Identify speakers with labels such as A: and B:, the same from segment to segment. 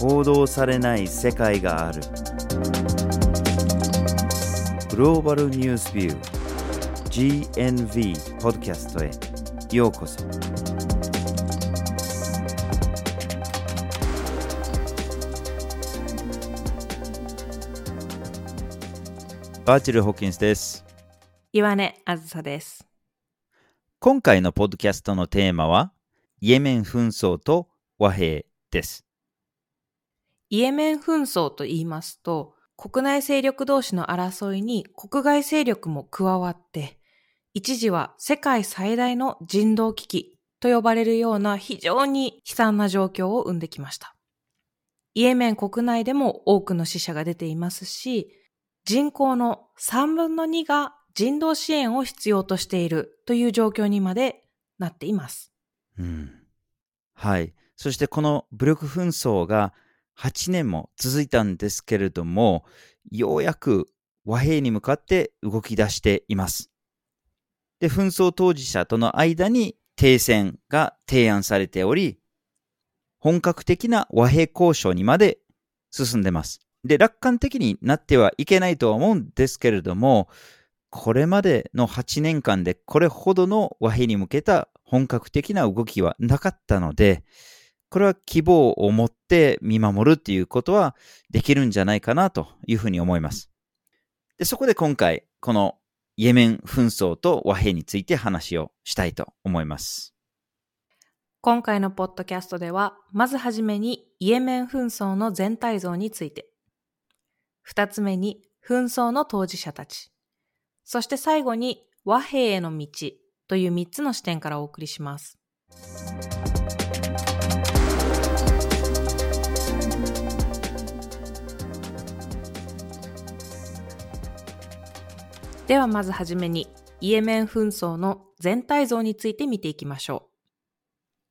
A: 報道されない世界がある。グローバルニュースビュー GNV ポッドキャストへ。ようこそ。バーチャル・ホッキンスです。
B: 岩根あずさです。
A: 今回のポッドキャストのテーマはイエメン紛争と和平です
B: イエメン紛争と言いますと、国内勢力同士の争いに国外勢力も加わって、一時は世界最大の人道危機と呼ばれるような非常に悲惨な状況を生んできました。イエメン国内でも多くの死者が出ていますし、人口の3分の2が人道支援を必要としているという状況にまでなっています。
A: うんはい。そしてこの武力紛争が8年も続いたんですけれども、ようやく和平に向かって動き出しています。で、紛争当事者との間に停戦が提案されており、本格的な和平交渉にまで進んでます。で、楽観的になってはいけないとは思うんですけれども、これまでの8年間でこれほどの和平に向けた本格的な動きはなかったので、これは希望を持って見守るっていうことはできるんじゃないかなというふうに思います。で、そこで今回、このイエメン紛争と和平について話をしたいと思います。
B: 今回のポッドキャストでは、まずはじめにイエメン紛争の全体像について、二つ目に紛争の当事者たち、そして最後に和平への道という三つの視点からお送りします。ではまずはじめにイエメン紛争の全体像について見ていきましょ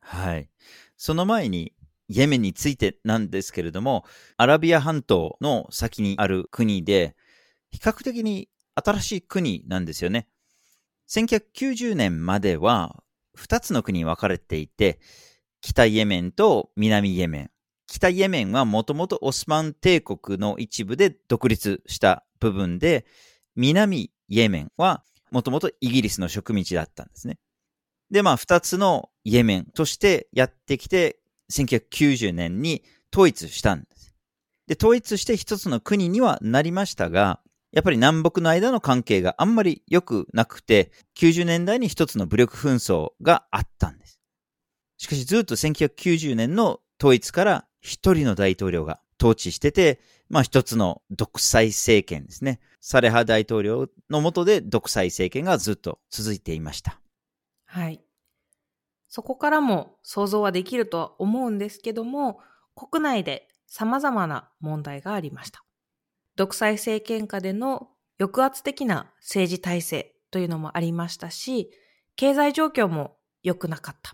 B: う。
A: はい。その前に、イエメンについてなんですけれども、アラビア半島の先にある国で、比較的に新しい国なんですよね。1990年までは2つの国に分かれていて、北イエメンと南イエメン。北イエメンはもともとオスマン帝国の一部で独立した部分で、南イエメンはもともとイギリスの植民地だったんですね。で、まあ、二つのイエメンとしてやってきて、1990年に統一したんです。で、統一して一つの国にはなりましたが、やっぱり南北の間の関係があんまり良くなくて、90年代に一つの武力紛争があったんです。しかしずっと1990年の統一から一人の大統領が統治してて、まあ一つの独裁政権ですね。サレハ大統領の下で独裁政権がずっと続いていました。
B: はい。そこからも想像はできるとは思うんですけども、国内で様々な問題がありました。独裁政権下での抑圧的な政治体制というのもありましたし、経済状況も良くなかった。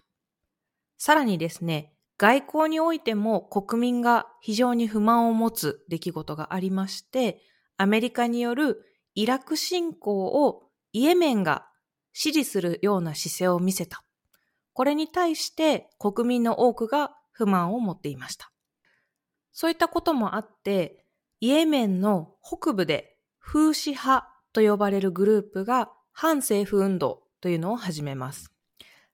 B: さらにですね、外交においても国民が非常に不満を持つ出来事がありまして、アメリカによるイラク侵攻をイエメンが支持するような姿勢を見せた。これに対して国民の多くが不満を持っていました。そういったこともあって、イエメンの北部で風刺派と呼ばれるグループが反政府運動というのを始めます。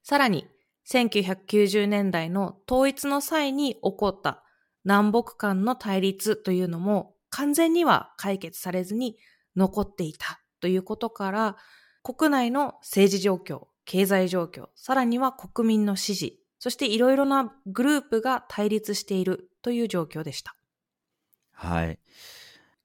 B: さらに、1990年代の統一の際に起こった南北間の対立というのも完全には解決されずに残っていたということから、国内の政治状況、経済状況、さらには国民の支持、そしていろいろなグループが対立しているという状況でした。
A: はい。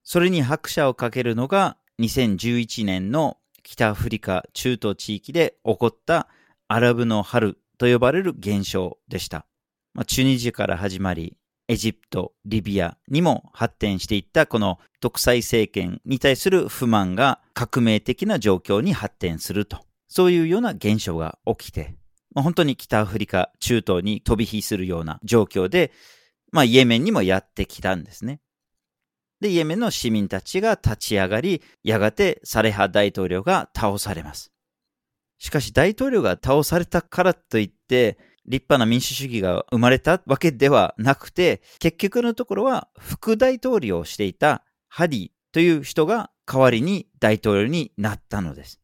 A: それに拍車をかけるのが2011年の北アフリカ中東地域で起こったアラブの春と呼ばれる現象でした。まあ、チュニジアから始まり、エジプト、リビアにも発展していったこの独裁政権に対する不満が革命的な状況に発展すると。そういうような現象が起きて、まあ、本当に北アフリカ、中東に飛び火するような状況で、まあ、イエメンにもやってきたんですね。で、イエメンの市民たちが立ち上がり、やがてサレハ大統領が倒されます。しかし大統領が倒されたからといって、立派な民主主義が生まれたわけではなくて、結局のところは副大統領をしていたハディという人が代わりに大統領になったのです。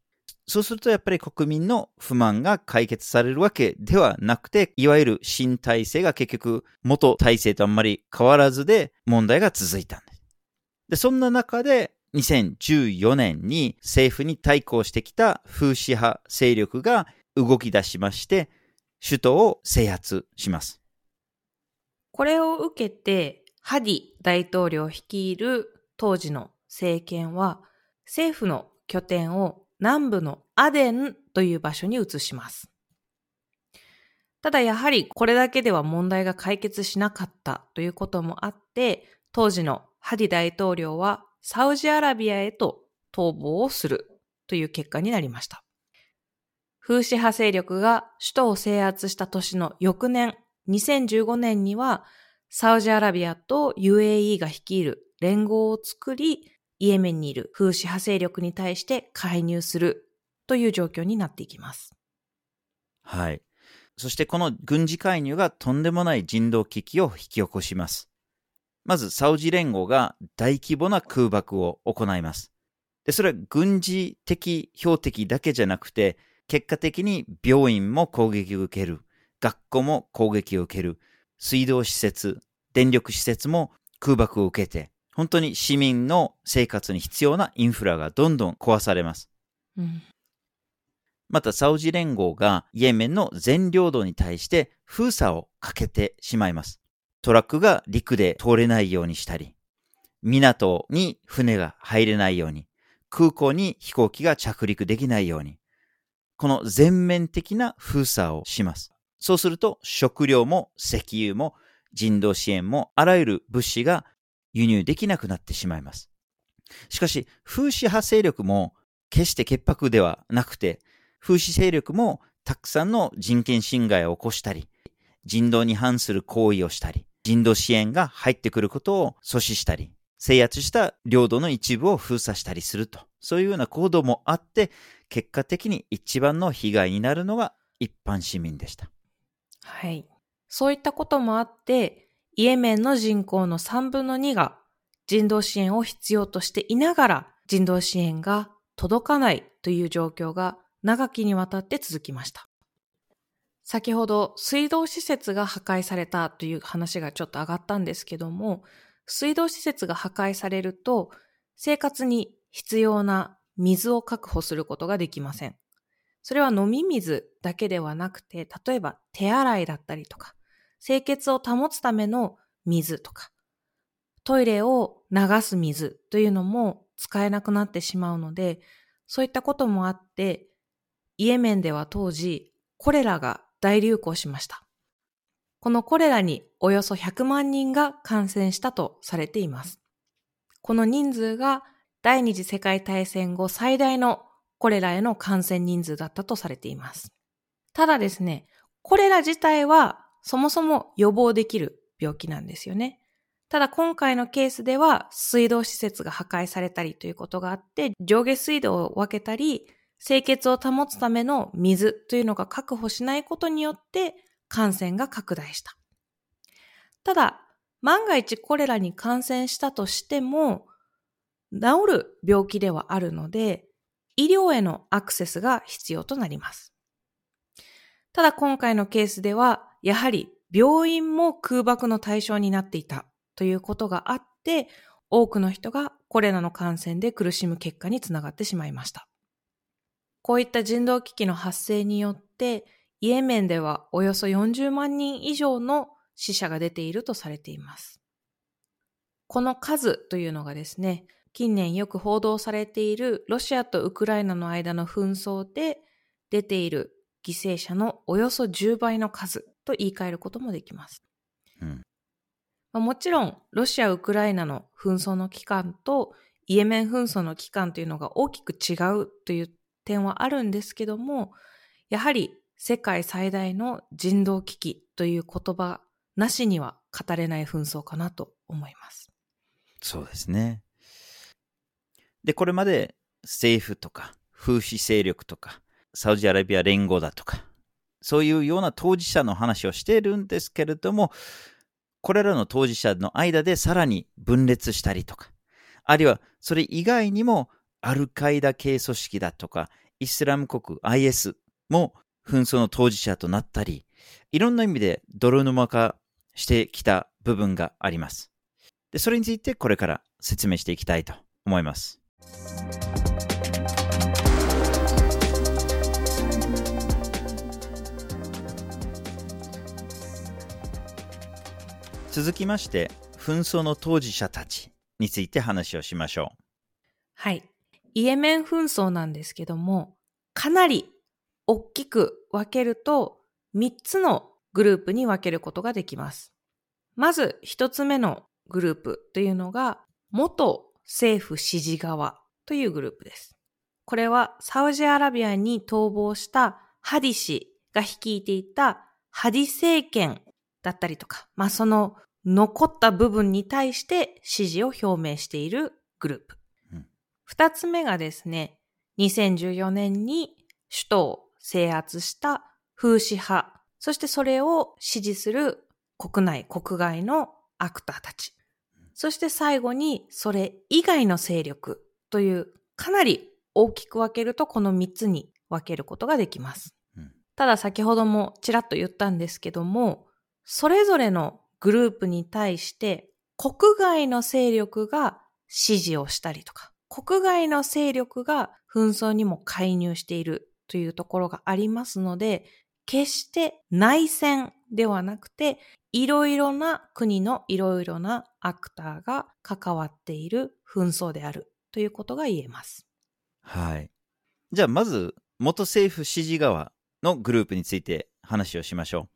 A: そうするとやっぱり国民の不満が解決されるわけではなくて、いわゆる新体制が結局元体制とあんまり変わらずで問題が続いたんです。で、そんな中で2014年に政府に対抗してきた風刺派勢力が動き出しまして、首都を制圧します。
B: これを受けて、ハディ大統領率いる当時の政権は、政府の拠点を南部のアデンという場所に移します。ただやはりこれだけでは問題が解決しなかったということもあって、当時のハディ大統領はサウジアラビアへと逃亡をするという結果になりました。風刺派勢力が首都を制圧した年の翌年、2015年には、サウジアラビアと UAE が率いる連合を作り、イエメンにいる風刺派勢力に対して介入するという状況になっていきます。
A: はい。そしてこの軍事介入がとんでもない人道危機を引き起こします。まず、サウジ連合が大規模な空爆を行います。で、それは軍事的標的だけじゃなくて、結果的に病院も攻撃を受ける。学校も攻撃を受ける。水道施設、電力施設も空爆を受けて、本当に市民の生活に必要なインフラがどんどん壊されます。うん、また、サウジ連合がイエメンの全領土に対して封鎖をかけてしまいます。トラックが陸で通れないようにしたり、港に船が入れないように、空港に飛行機が着陸できないように、この全面的な封鎖をします。そうすると食料も石油も人道支援もあらゆる物資が輸入できなくなってしまいます。しかし、風刺派勢力も決して潔白ではなくて、風刺勢力もたくさんの人権侵害を起こしたり、人道に反する行為をしたり、人道支援が入ってくることを阻止したり、制圧した領土の一部を封鎖したりすると、そういうような行動もあって、結果的に一番の被害になるのが一般市民でした。
B: はい。そういったこともあって、イエメンの人口の3分の2が人道支援を必要としていながら人道支援が届かないという状況が長きにわたって続きました。先ほど水道施設が破壊されたという話がちょっと上がったんですけども、水道施設が破壊されると生活に必要な水を確保することができません。それは飲み水だけではなくて、例えば手洗いだったりとか、清潔を保つための水とか、トイレを流す水というのも使えなくなってしまうので、そういったこともあって、イエメンでは当時、コレラが大流行しました。このコレラにおよそ100万人が感染したとされています。この人数が第二次世界大戦後最大のコレラへの感染人数だったとされています。ただですね、コレラ自体はそもそも予防できる病気なんですよね。ただ今回のケースでは水道施設が破壊されたりということがあって上下水道を分けたり清潔を保つための水というのが確保しないことによって感染が拡大した。ただ万が一コレラに感染したとしても治る病気ではあるので、医療へのアクセスが必要となります。ただ今回のケースでは、やはり病院も空爆の対象になっていたということがあって、多くの人がコレラの感染で苦しむ結果につながってしまいました。こういった人道危機の発生によって、イエメンではおよそ40万人以上の死者が出ているとされています。この数というのがですね、近年よく報道されているロシアとウクライナの間の紛争で出ている犠牲者のおよそ10倍の数と言い換えることもできます。うんまあ、もちろん、ロシア・ウクライナの紛争の期間とイエメン紛争の期間というのが大きく違うという点はあるんですけども、やはり世界最大の人道危機という言葉なしには語れない紛争かなと思います。
A: そうですね。で、これまで政府とか風刺勢力とかサウジアラビア連合だとかそういうような当事者の話をしているんですけれども、これらの当事者の間でさらに分裂したりとか、あるいはそれ以外にもアルカイダ系組織だとか、イスラム国 IS も紛争の当事者となったり、いろんな意味で泥沼化してきた部分があります。でそれについてこれから説明していきたいと思います。続きまして、紛争の当事者たちについて話をしましょう。
B: はい。イエメン紛争なんですけども、かなり大きく分けると3つのグループに分けることができます。まず1つ目のグループというのが元政府支持側というグループです。これはサウジアラビアに逃亡したハディ氏が率いていたハディ政権だったりとか、まあその残った部分に対して支持を表明しているグループ。二、うん、つ目がですね、2014年に首都を制圧した風刺派、そしてそれを支持する国内、国外のアクターたち。そして最後にそれ以外の勢力というかなり大きく分けるとこの3つに分けることができます。うん、ただ先ほどもちらっと言ったんですけども、それぞれのグループに対して国外の勢力が支持をしたりとか、国外の勢力が紛争にも介入しているというところがありますので、決して内戦ではなくて、いろいろな国のいろいろなアクターが関わっている紛争であるということが言えます。
A: はい。じゃあまず、元政府支持側のグループについて話をしましょう。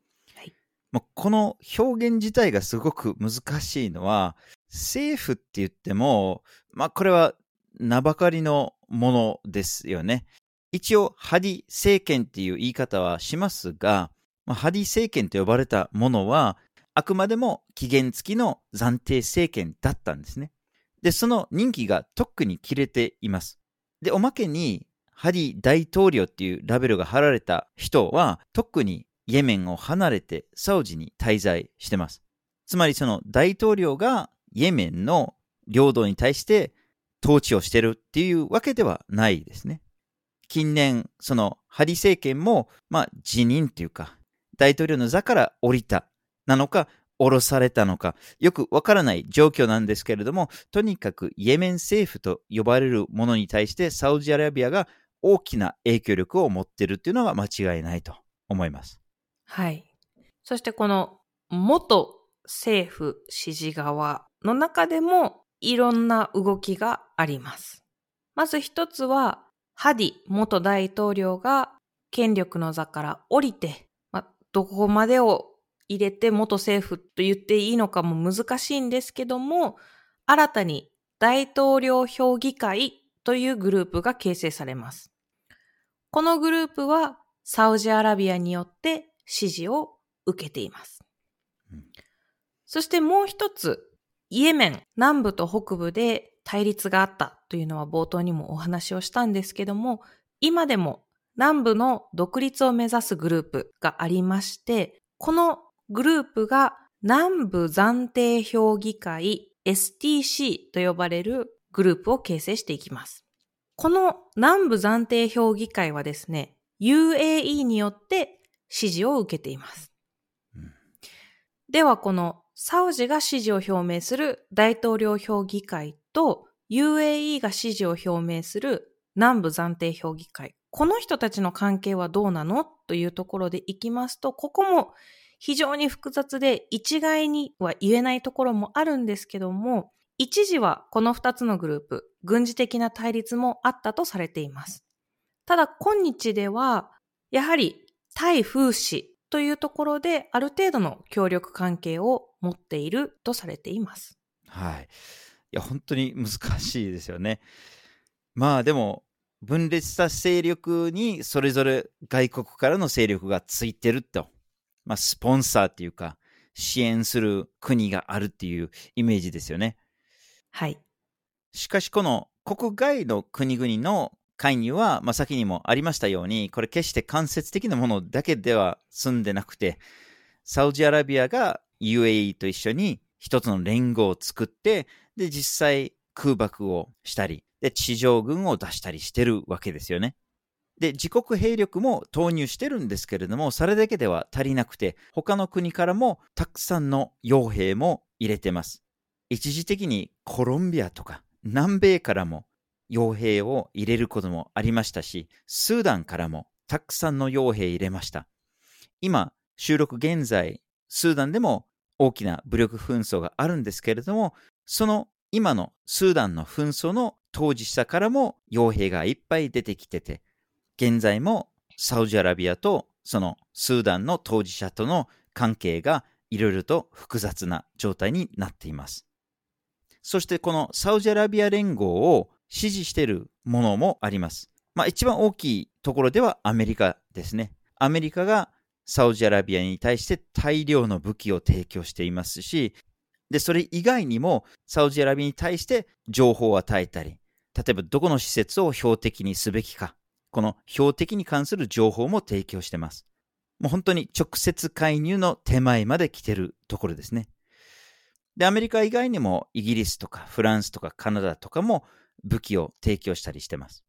A: この表現自体がすごく難しいのは、政府って言っても、まあこれは名ばかりのものですよね。一応、ハディ政権っていう言い方はしますが、まあ、ハディ政権と呼ばれたものは、あくまでも期限付きの暫定政権だったんですね。で、その任期がとっくに切れています。で、おまけに、ハディ大統領っていうラベルが貼られた人は、とっくにイエメンを離れてサウジに滞在してます。つまりその大統領がイエメンの領土に対して統治をしてるっていうわけではないですね。近年、そのハリ政権も、まあ辞任っていうか、大統領の座から降りたなのか、降ろされたのか、よくわからない状況なんですけれども、とにかくイエメン政府と呼ばれるものに対してサウジアラビアが大きな影響力を持っているっていうのは間違いないと思います。
B: はい。そしてこの元政府支持側の中でもいろんな動きがあります。まず一つは、ハディ元大統領が権力の座から降りて、どこまでを入れて元政府と言っていいのかも難しいんですけども、新たに大統領評議会というグループが形成されます。このグループはサウジアラビアによって支持を受けています。うん、そしてもう一つ、イエメン南部と北部で対立があったというのは冒頭にもお話をしたんですけども、今でも南部の独立を目指すグループがありまして、このグループが南部暫定評議会 STC と呼ばれるグループを形成していきます。この南部暫定評議会はですね、UAE によって支持を受けています。うん、では、このサウジが支持を表明する大統領評議会と UAE が支持を表明する南部暫定評議会。この人たちの関係はどうなの？というところでいきますと、ここも非常に複雑で一概には言えないところもあるんですけども、一時はこの二つのグループ、軍事的な対立もあったとされています。ただ今日では、やはり対風刺というところである程度の協力関係を持っているとされています。
A: はい。いや、本当に難しいですよね。まあでも、分裂した勢力にそれぞれ外国からの勢力がついてると。まあ、スポンサーっていうか、支援する国があるっていうイメージですよね。
B: はい。
A: しかし、この国外の国々の介入は、まあ、先にもありましたように、これ決して間接的なものだけでは済んでなくて、サウジアラビアが UAE と一緒に一つの連合を作って、で、実際空爆をしたり、で、地上軍を出したりしてるわけですよね。で、自国兵力も投入してるんですけれども、それだけでは足りなくて、他の国からもたくさんの傭兵も入れてます。一時的にコロンビアとか南米からも傭兵を入れることもありましたし、スーダンからもたくさんの傭兵入れました。今、収録現在、スーダンでも大きな武力紛争があるんですけれども、その今のスーダンの紛争の当事者からも傭兵がいっぱい出てきてて、現在もサウジアラビアとそのスーダンの当事者との関係がいろいろと複雑な状態になっています。そしてこのサウジアラビア連合を支持しているものもあります。まあ一番大きいところではアメリカですね。アメリカがサウジアラビアに対して大量の武器を提供していますし、で、それ以外にもサウジアラビアに対して情報を与えたり、例えばどこの施設を標的にすべきか、この標的に関する情報も提供してます。もう本当に直接介入の手前まで来てるところですね。で、アメリカ以外にもイギリスとかフランスとかカナダとかも武器を提供したりしてます。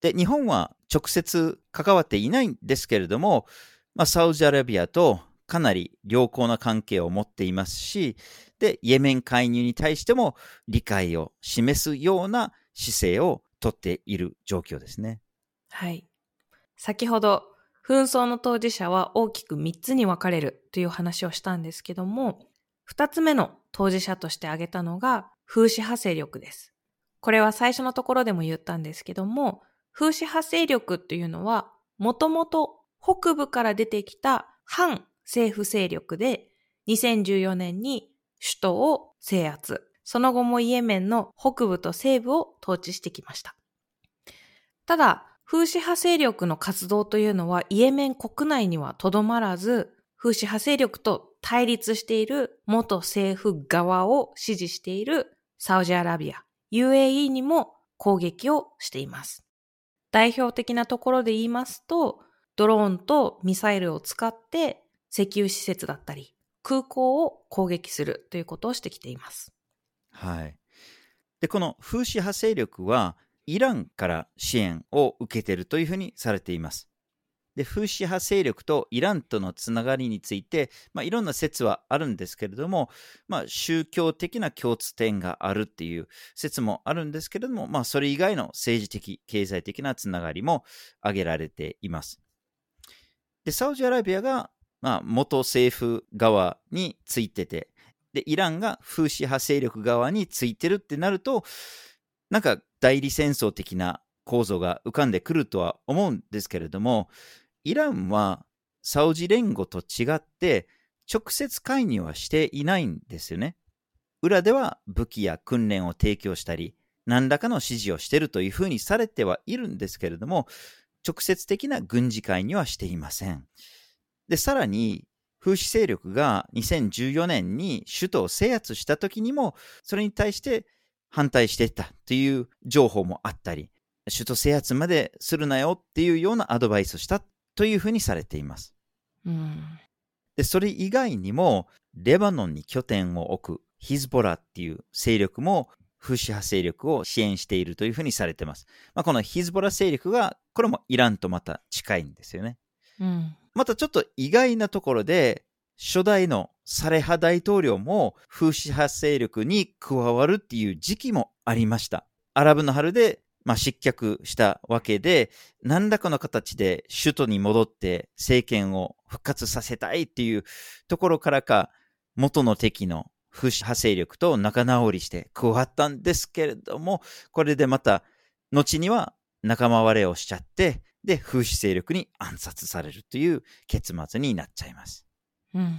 A: で、日本は直接関わっていないんですけれども、まあ、サウジアラビアとかなり良好な関係を持っていますし、で、イエメン介入に対しても理解を示すような姿勢をとっている状況ですね。
B: はい。先ほど、紛争の当事者は大きく3つに分かれるという話をしたんですけども、2つ目の当事者として挙げたのが風刺派勢力です。これは最初のところでも言ったんですけども、風刺派勢力っていうのは、もともと北部から出てきた反政府勢力で、2014年に首都を制圧。その後もイエメンの北部と西部を統治してきました。ただ、風刺派勢力の活動というのはイエメン国内にはとどまらず、風刺派勢力と対立している元政府側を支持しているサウジアラビア、UAE にも攻撃をしています。代表的なところで言いますと、ドローンとミサイルを使って石油施設だったり、空港を攻撃するということをしてきています。
A: はい。で、この風刺派勢力は、イランから支援を受けているというふうにされています。で、風刺派勢力とイランとのつながりについて、まあ、いろんな説はあるんですけれども、まあ、宗教的な共通点があるっていう説もあるんですけれども、まあ、それ以外の政治的、経済的なつながりも挙げられています。で、サウジアラビアが、まあ、元政府側についてて、で、イランが風刺派勢力側についてるってなると、なんか代理戦争的な構造が浮かんでくるとは思うんですけれども、イランはサウジ連合と違って直接介入はしていないんですよね。裏では武器や訓練を提供したり、何らかの指示をしているというふうにされてはいるんですけれども、直接的な軍事介入はしていません。で、さらに、風刺勢力が2014年に首都を制圧した時にも、それに対して反対していたという情報もあったり、首都制圧までするなよっていうようなアドバイスをしたというふうにされています。
B: うん、
A: でそれ以外にも、レバノンに拠点を置くヒズボラっていう勢力も風刺派勢力を支援しているというふうにされています。まあ、このヒズボラ勢力が、これもイランとまた近いんですよね。
B: うん、
A: またちょっと意外なところで、初代のサレハ大統領も風刺派勢力に加わるっていう時期もありました。アラブの春でまあ、失脚したわけで、何らかの形で首都に戻って政権を復活させたいっていうところからか、元の敵の風刺派勢力と仲直りして加わったんですけれども、これでまた、後には仲間割れをしちゃって、で、風刺勢力に暗殺されるという結末になっちゃいます。
B: うん。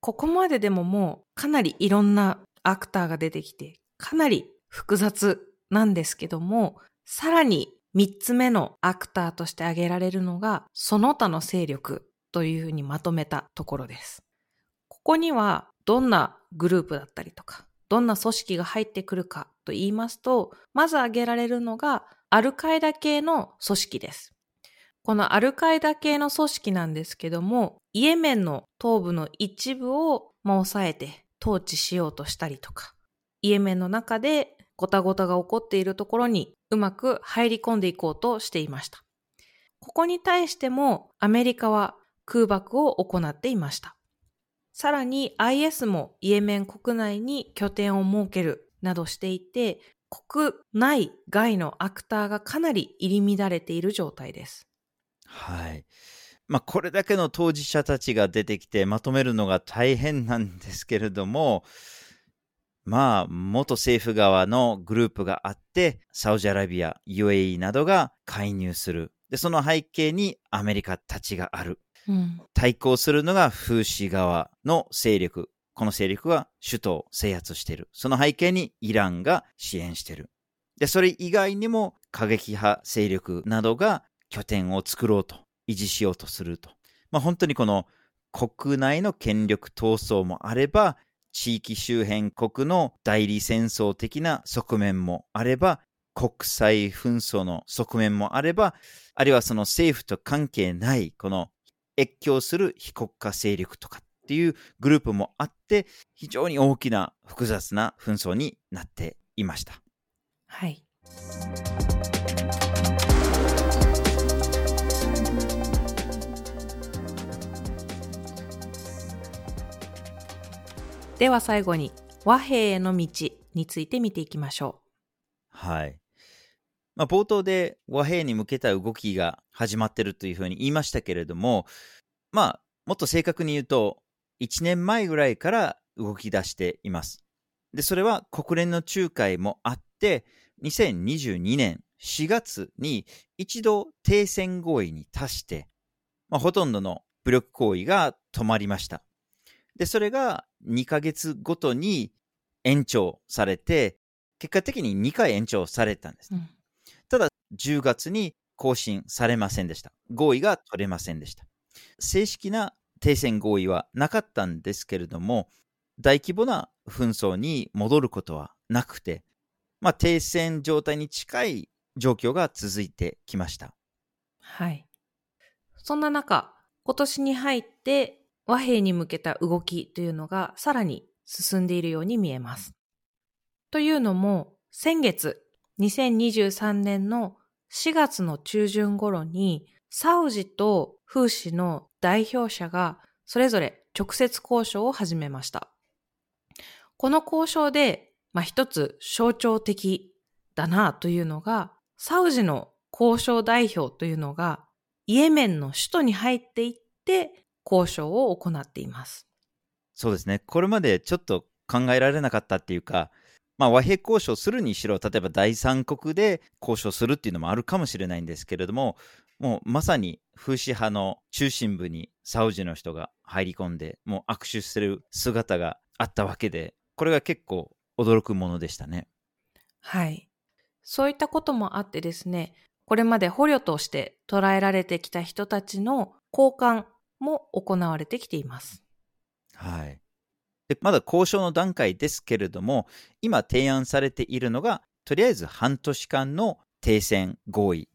B: ここまででももうかなりいろんなアクターが出てきて、かなり複雑なんですけども、さらに三つ目のアクターとして挙げられるのが、その他の勢力というふうにまとめたところです。ここにはどんなグループだったりとか、どんな組織が入ってくるかと言いますと、まず挙げられるのが、アルカイダ系の組織です。このアルカイダ系の組織なんですけども、イエメンの東部の一部を、まあ、抑えて統治しようとしたりとか、イエメンの中でごたごたが起こっているところにうまく入り込んでいこうとしていました。ここに対してもアメリカは空爆を行っていました。さらに IS もイエメン国内に拠点を設けるなどしていて、国内外のアクターがかなり入り乱れている状態です。
A: はい。まあ、これだけの当事者たちが出てきてまとめるのが大変なんですけれども、まあ、元政府側のグループがあって、サウジアラビア、UAE などが介入する。で、その背景にアメリカたちがある。うん、対抗するのが風刺側の勢力。この勢力は首都を制圧している。その背景にイランが支援している。で、それ以外にも過激派勢力などが拠点を作ろうと、維持しようとすると。まあ本当にこの国内の権力闘争もあれば、地域周辺国の代理戦争的な側面もあれば、国際紛争の側面もあれば、あるいはその政府と関係ないこの越境する非国家勢力とかっていうグループもあって、非常に大きな複雑な紛争になっていました。
B: はい。では最後に和平への道について見ていきましょ
A: う。はい。まあ、冒頭で和平に向けた動きが始まっているというふうに言いましたけれども、まあ、もっと正確に言うと、1年前ぐらいから動き出しています。で、それは国連の仲介もあって、2022年4月に一度停戦合意に達して、まあ、ほとんどの武力行為が止まりました。で、それが2ヶ月ごとに延長されて、結果的に2回延長されたんです。うん、ただ、10月に更新されませんでした。合意が取れませんでした。正式な停戦合意はなかったんですけれども、大規模な紛争に戻ることはなくて、まあ、停戦状態に近い状況が続いてきました。
B: はい。そんな中、今年に入って和平に向けた動きというのがさらに進んでいるように見えます。というのも、先月、2023年の4月の中旬頃に、サウジとフーシの代表者がそれぞれ直接交渉を始めました。この交渉で、まあ、一つ象徴的だなというのが、サウジの交渉代表というのが、イエメンの首都に入っていって、交渉を行っています。
A: そうですね。これまでちょっと考えられなかったっていうか、まあ、和平交渉するにしろ、例えば第三国で交渉するっていうのもあるかもしれないんですけれども、もうまさに風刺派の中心部にサウジの人が入り込んで、もう握手する姿があったわけで、これが結構驚くものでしたね。
B: はい。そういったこともあってですね、これまで捕虜として捉えられてきた人たちの交換も行われてきています。
A: はい。でまだ交渉の段階ですけれども、今提案されているのが、とりあえず半年間の停戦合意。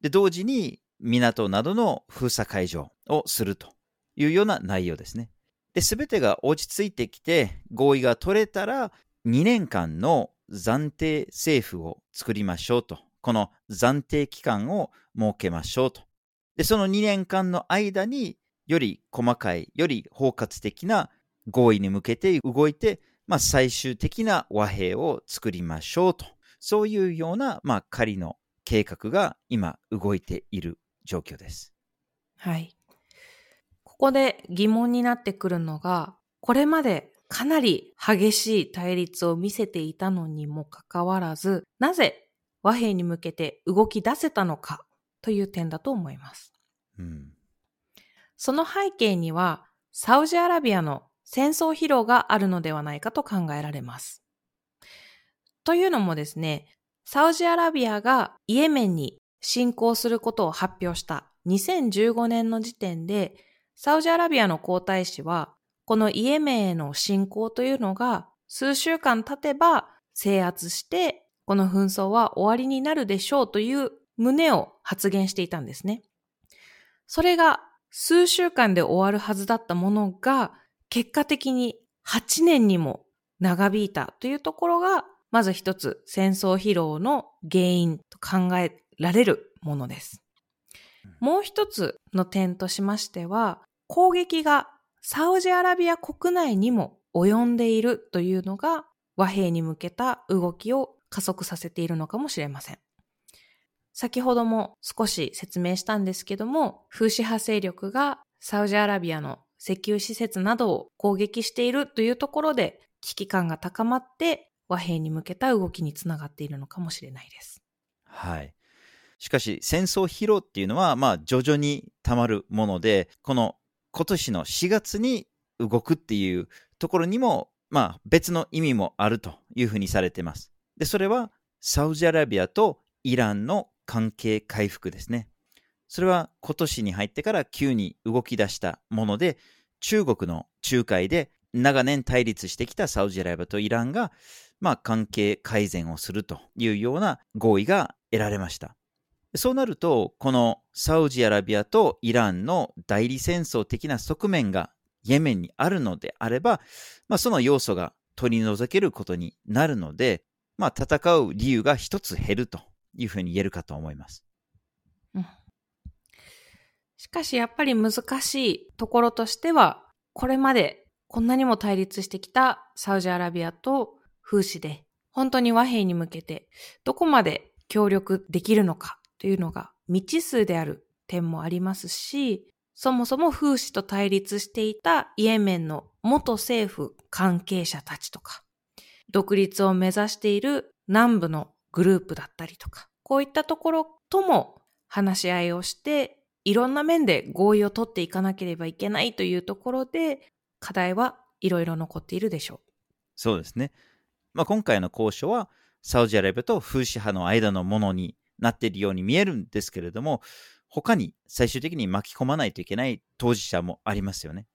A: で、同時に港などの封鎖解除をするというような内容ですね。で、すべてが落ち着いてきて合意が取れたら、2年間の暫定政府を作りましょうと。この暫定期間を設けましょうと。で、その2年間の間により細かい、より包括的な合意に向けて動いて、まあ、最終的な和平を作りましょうと。そういうような、まあ、仮の計画が今動いている状況です。
B: はい。ここで疑問になってくるのが、これまでかなり激しい対立を見せていたのにもかかわらず、なぜ和平に向けて動き出せたのかという点だと思います。うん、その背景には、サウジアラビアの戦争疲労があるのではないかと考えられます。というのもですね、サウジアラビアがイエメンに侵攻することを発表した2015年の時点で、サウジアラビアの皇太子は、このイエメンへの侵攻というのが数週間経てば制圧してこの紛争は終わりになるでしょうという旨を発言していたんですね。それが数週間で終わるはずだったものが、結果的に8年にも長引いたというところが、まず一つ戦争疲労の原因と考えられるものです。もう一つの点としましては、攻撃がサウジアラビア国内にも及んでいるというのが和平に向けた動きを加速させているのかもしれません。先ほども少し説明したんですけども、風刺派勢力がサウジアラビアの石油施設などを攻撃しているというところで危機感が高まって和平に向けた動きにつながっているのかもしれないです。
A: はい。しかし戦争疲労っていうのはまあ徐々にたまるもので、この今年の4月に動くっていうところにもまあ別の意味もあるというふうにされてます。で、それはサウジアラビアとイランの関係回復ですね。それは今年に入ってから急に動き出したもので、中国の仲介で長年対立してきたサウジアラビアとイランが、まあ、関係改善をするというような合意が得られました。そうなると、このサウジアラビアとイランの代理戦争的な側面がイエメンにあるのであれば、まあ、その要素が取り除けることになるので、まあ、戦う理由が一つ減るというふうに言えるかと思います。
B: うん、しかしやっぱり難しいところとしては、これまでこんなにも対立してきたサウジアラビアと風刺で、本当に和平に向けてどこまで協力できるのかというのが未知数である点もありますし、そもそも風刺と対立していたイエメンの元政府関係者たちとか、独立を目指している南部のグループだったりとか、こういったところとも話し合いをして、いろんな面で合意を取っていかなければいけないというところで、課題はいろいろ残っているでしょう。
A: そうですね。まあ、今回の交渉は、サウジアラビアと風刺派の間のものになっているように見えるんですけれども、他に最終的に巻き込まないといけない当事者もありますよね。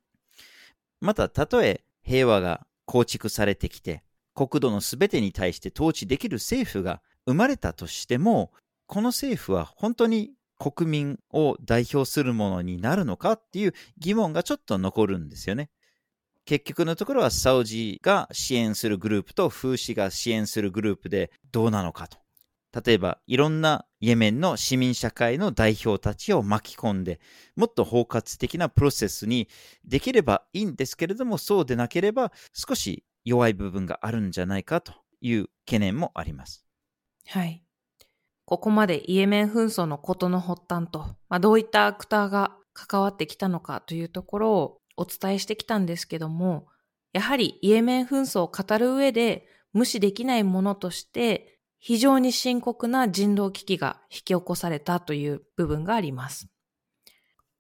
A: また、たとえ平和が構築されてきて、国土のすべてに対して統治できる政府が生まれたとしても、この政府は本当に国民を代表するものになるのかっていう疑問がちょっと残るんですよね。結局のところはサウジが支援するグループと風刺が支援するグループでどうなのかと。例えば、いろんなイエメンの市民社会の代表たちを巻き込んで、もっと包括的なプロセスにできればいいんですけれども、そうでなければ少し弱い部分があるんじゃないかという懸念もあります。
B: はい。ここまでイエメン紛争のことの発端と、まあ、どういったアクターが関わってきたのかというところをお伝えしてきたんですけども、やはりイエメン紛争を語る上で無視できないものとして非常に深刻な人道危機が引き起こされたという部分があります。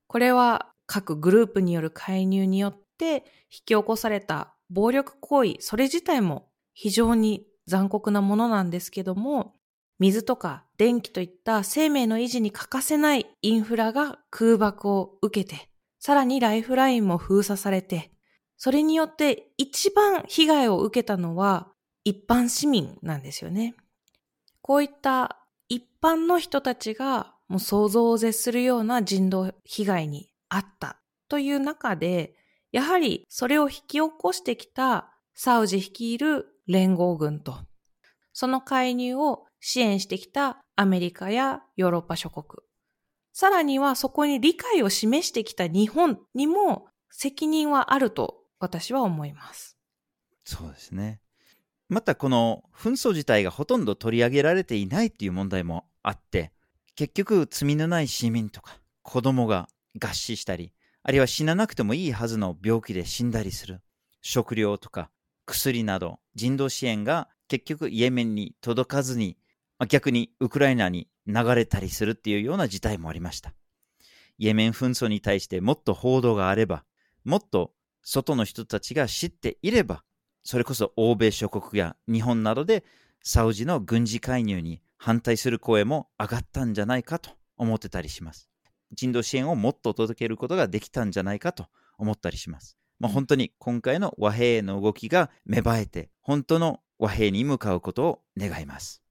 B: これは各グループによる介入によって引き起こされた暴力行為、それ自体も非常に残酷なものなんですけども、水とか電気といった生命の維持に欠かせないインフラが空爆を受けて、さらにライフラインも封鎖されて、それによって一番被害を受けたのは一般市民なんですよね。こういった一般の人たちがもう想像を絶するような人道被害にあったという中で、やはりそれを引き起こしてきたサウジ率いる連合軍と、その介入を支援してきたアメリカやヨーロッパ諸国、さらにはそこに理解を示してきた日本にも責任はあると私は思います。
A: そうですね。またこの紛争自体がほとんど取り上げられていないっていう問題もあって、結局罪のない市民とか子供が餓死したり、あるいは死ななくてもいいはずの病気で死んだりする。食料とか薬など人道支援が結局イエメンに届かずに、逆にウクライナに流れたりするっていうような事態もありました。イエメン紛争に対してもっと報道があれば、もっと外の人たちが知っていれば、それこそ欧米諸国や日本などでサウジの軍事介入に反対する声も上がったんじゃないかと思ってたりします。人道支援をもっと届けることができたんじゃないかと思ったりします。まあ、本当に今回の和平への動きが芽生えて、本当の和平に向かうことを願います。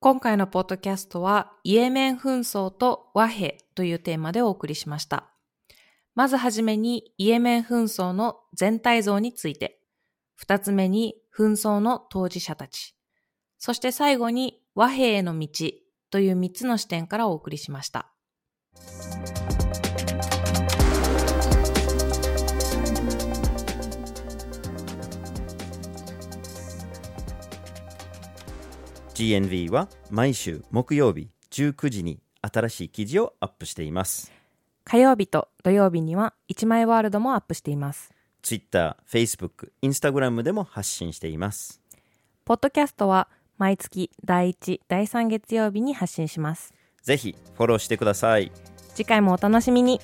B: 今回のポッドキャストは、イエメン紛争と和平というテーマでお送りしました。まずはじめに、イエメン紛争の全体像について、二つ目に、紛争の当事者たち、そして最後に、和平への道という三つの視点からお送りしました。
A: GNV は毎週木曜日19時に新しい記事をアップしています。
B: 火曜日と土曜日には一枚ワールドもアップしています。
A: Twitter、Facebook、Instagram でも発信しています。
B: ポッドキャストは毎月第1、第3月曜日に発信します。
A: ぜひフォローしてください。
B: 次回もお楽しみに。